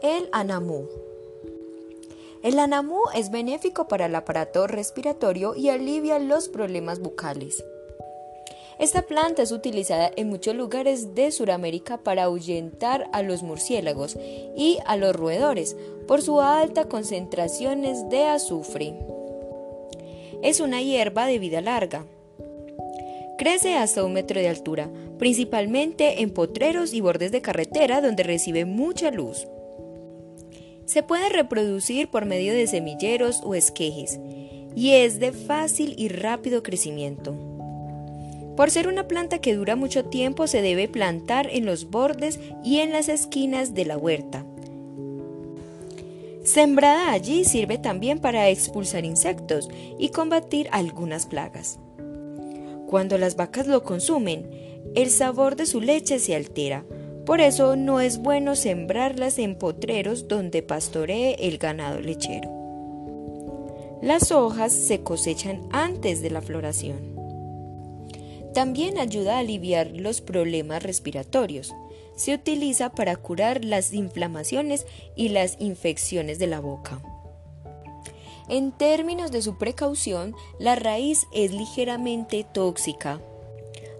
El anamú. El anamú es benéfico para el aparato respiratorio y alivia los problemas bucales. Esta planta es utilizada en muchos lugares de Sudamérica para ahuyentar a los murciélagos y a los roedores por su alta concentraciones de azufre. Es una hierba de vida larga. Crece hasta un metro de altura, principalmente en potreros y bordes de carretera donde recibe mucha luz. Se puede reproducir por medio de semilleros o esquejes y es de fácil y rápido crecimiento. Por ser una planta que dura mucho tiempo se debe plantar en los bordes y en las esquinas de la huerta. Sembrada allí sirve también para expulsar insectos y combatir algunas plagas. Cuando las vacas lo consumen, el sabor de su leche se altera, por eso no es bueno sembrarlas en potreros donde pastoree el ganado lechero. Las hojas se cosechan antes de la floración. También ayuda a aliviar los problemas respiratorios. Se utiliza para curar las inflamaciones y las infecciones de la boca. En términos de su precaución, la raíz es ligeramente tóxica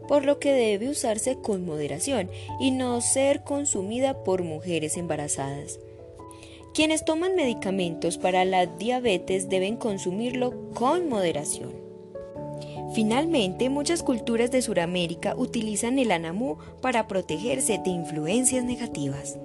por lo que debe usarse con moderación y no ser consumida por mujeres embarazadas. Quienes toman medicamentos para la diabetes deben consumirlo con moderación. Finalmente, muchas culturas de Sudamérica utilizan el anamú para protegerse de influencias negativas.